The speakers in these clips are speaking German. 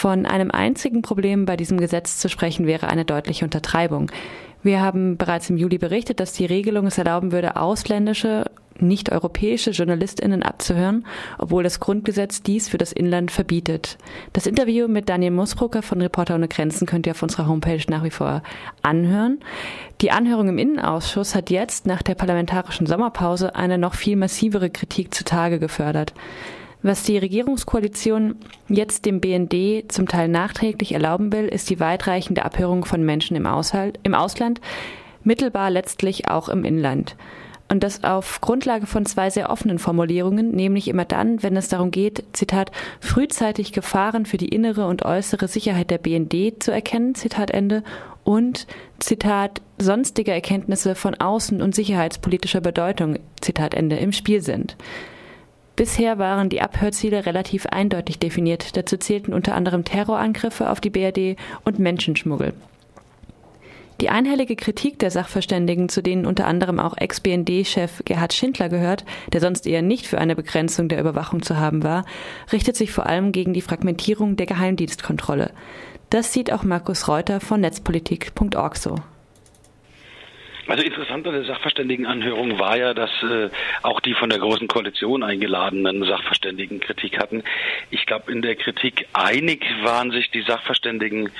Von einem einzigen Problem bei diesem Gesetz zu sprechen wäre eine deutliche Untertreibung. Wir haben bereits im Juli berichtet, dass die Regelung es erlauben würde, ausländische, nicht europäische Journalistinnen abzuhören, obwohl das Grundgesetz dies für das Inland verbietet. Das Interview mit Daniel Musbrucker von Reporter ohne Grenzen könnt ihr auf unserer Homepage nach wie vor anhören. Die Anhörung im Innenausschuss hat jetzt nach der parlamentarischen Sommerpause eine noch viel massivere Kritik zutage gefördert. Was die Regierungskoalition jetzt dem BND zum Teil nachträglich erlauben will, ist die weitreichende Abhörung von Menschen im, Aushalt, im Ausland, mittelbar letztlich auch im Inland. Und das auf Grundlage von zwei sehr offenen Formulierungen, nämlich immer dann, wenn es darum geht, Zitat, frühzeitig Gefahren für die innere und äußere Sicherheit der BND zu erkennen, Zitat Ende, und Zitat, sonstige Erkenntnisse von außen- und sicherheitspolitischer Bedeutung, Zitat Ende, im Spiel sind. Bisher waren die Abhörziele relativ eindeutig definiert. Dazu zählten unter anderem Terrorangriffe auf die BRD und Menschenschmuggel. Die einhellige Kritik der Sachverständigen, zu denen unter anderem auch Ex-BND-Chef Gerhard Schindler gehört, der sonst eher nicht für eine Begrenzung der Überwachung zu haben war, richtet sich vor allem gegen die Fragmentierung der Geheimdienstkontrolle. Das sieht auch Markus Reuter von netzpolitik.org so. Also interessant an der Sachverständigenanhörung war ja, dass äh, auch die von der Großen Koalition eingeladenen Sachverständigen Kritik hatten. Ich glaube, in der Kritik einig waren sich die Sachverständigen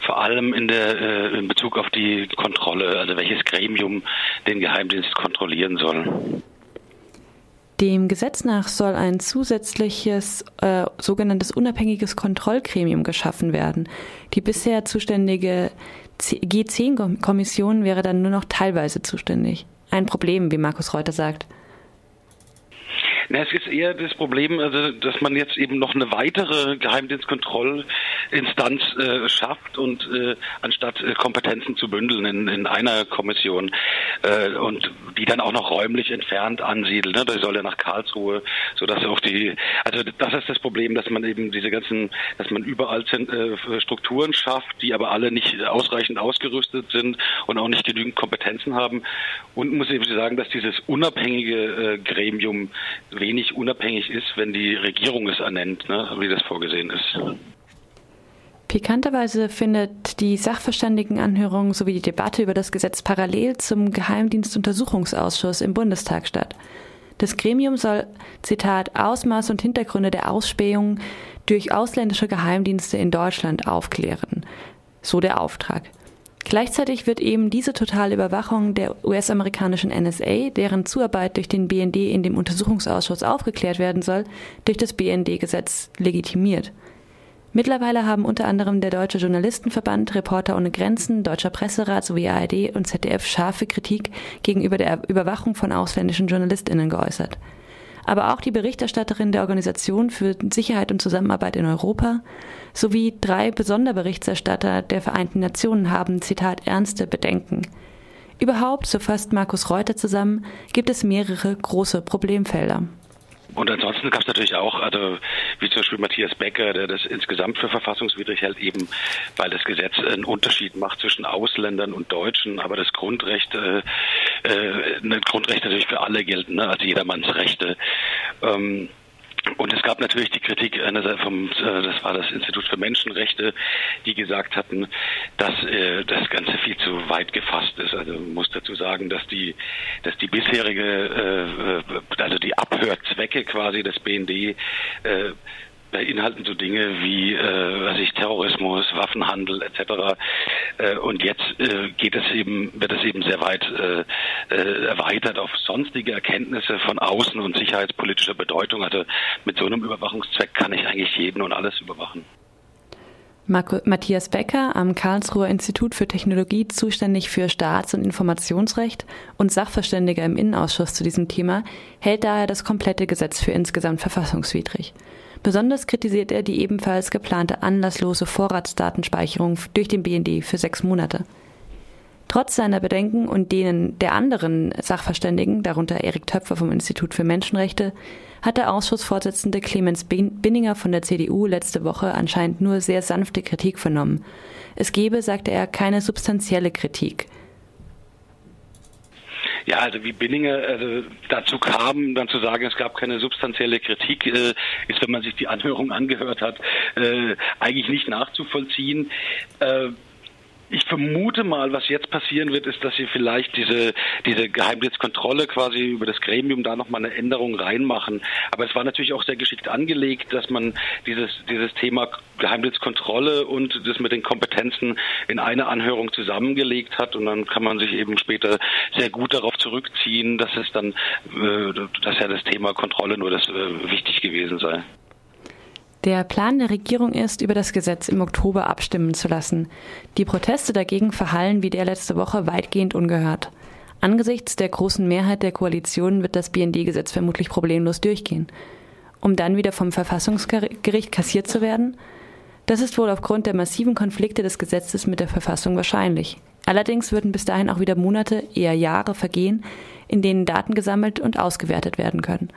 vor allem in, der, äh, in Bezug auf die Kontrolle, also welches Gremium den Geheimdienst kontrollieren soll. Dem Gesetz nach soll ein zusätzliches äh, sogenanntes unabhängiges Kontrollgremium geschaffen werden. Die bisher zuständige G10-Kommission wäre dann nur noch teilweise zuständig. Ein Problem, wie Markus Reuter sagt. Na, es ist eher das Problem, also, dass man jetzt eben noch eine weitere Geheimdienstkontrollinstanz äh, schafft und äh, anstatt äh, Kompetenzen zu bündeln in, in einer Kommission äh, und die dann auch noch räumlich entfernt ansiedelt. Ne? Das soll ja nach Karlsruhe, so dass auch die, also das ist das Problem, dass man eben diese ganzen, dass man überall äh, Strukturen schafft, die aber alle nicht ausreichend ausgerüstet sind und auch nicht genügend Kompetenzen haben. Und muss eben sagen, dass dieses unabhängige äh, Gremium wenig unabhängig ist, wenn die Regierung es ernennt, ne, wie das vorgesehen ist. Pikanterweise findet die Sachverständigenanhörung sowie die Debatte über das Gesetz parallel zum Geheimdienstuntersuchungsausschuss im Bundestag statt. Das Gremium soll, Zitat, Ausmaß und Hintergründe der Ausspähung durch ausländische Geheimdienste in Deutschland aufklären. So der Auftrag. Gleichzeitig wird eben diese totale Überwachung der US-amerikanischen NSA, deren Zuarbeit durch den BND in dem Untersuchungsausschuss aufgeklärt werden soll, durch das BND-Gesetz legitimiert. Mittlerweile haben unter anderem der Deutsche Journalistenverband, Reporter ohne Grenzen, Deutscher Presserat sowie ARD und ZDF scharfe Kritik gegenüber der Überwachung von ausländischen JournalistInnen geäußert aber auch die Berichterstatterin der Organisation für Sicherheit und Zusammenarbeit in Europa sowie drei Besonderberichterstatter der Vereinten Nationen haben, Zitat, ernste Bedenken. Überhaupt, so fasst Markus Reuter zusammen, gibt es mehrere große Problemfelder. Und ansonsten gab es natürlich auch, also wie zum Beispiel Matthias Becker, der das insgesamt für verfassungswidrig hält, eben weil das Gesetz einen Unterschied macht zwischen Ausländern und Deutschen, aber das Grundrecht, äh, äh, ein Grundrecht natürlich für alle gelten, ne? also jedermanns Rechte. Ähm, und es gab natürlich die Kritik einerseits vom, äh, das war das Institut für Menschenrechte, die gesagt hatten, dass äh, das Ganze viel zu weit gefasst ist. Also man muss dazu sagen, dass die, dass die bisherige, äh, also die Abhörzwecke quasi des BND beinhalten so Dinge wie äh, was ich Terrorismus, Waffenhandel etc. Äh, und jetzt äh, geht es eben wird es eben sehr weit äh, äh, erweitert auf sonstige Erkenntnisse von außen und sicherheitspolitischer Bedeutung. Also mit so einem Überwachungszweck kann ich eigentlich jeden und alles überwachen. Matthias Becker am Karlsruher Institut für Technologie zuständig für Staats- und Informationsrecht und Sachverständiger im Innenausschuss zu diesem Thema hält daher das komplette Gesetz für insgesamt verfassungswidrig. Besonders kritisiert er die ebenfalls geplante anlasslose Vorratsdatenspeicherung durch den BND für sechs Monate. Trotz seiner Bedenken und denen der anderen Sachverständigen, darunter Erik Töpfer vom Institut für Menschenrechte, hat der Ausschussvorsitzende Clemens Binninger von der CDU letzte Woche anscheinend nur sehr sanfte Kritik vernommen. Es gebe, sagte er, keine substanzielle Kritik. Ja, also wie Binninger also dazu kam, dann zu sagen, es gab keine substanzielle Kritik, äh, ist, wenn man sich die Anhörung angehört hat, äh, eigentlich nicht nachzuvollziehen. Ich vermute mal, was jetzt passieren wird, ist, dass sie vielleicht diese, diese Geheimdienstkontrolle quasi über das Gremium da nochmal eine Änderung reinmachen. Aber es war natürlich auch sehr geschickt angelegt, dass man dieses, dieses Thema Geheimdienstkontrolle und das mit den Kompetenzen in eine Anhörung zusammengelegt hat. Und dann kann man sich eben später sehr gut darauf zurückziehen, dass es dann, äh, dass ja das Thema Kontrolle nur das äh, wichtig gewesen sei. Der Plan der Regierung ist, über das Gesetz im Oktober abstimmen zu lassen. Die Proteste dagegen verhallen wie der letzte Woche weitgehend ungehört. Angesichts der großen Mehrheit der Koalition wird das BND-Gesetz vermutlich problemlos durchgehen. Um dann wieder vom Verfassungsgericht kassiert zu werden? Das ist wohl aufgrund der massiven Konflikte des Gesetzes mit der Verfassung wahrscheinlich. Allerdings würden bis dahin auch wieder Monate, eher Jahre vergehen, in denen Daten gesammelt und ausgewertet werden können.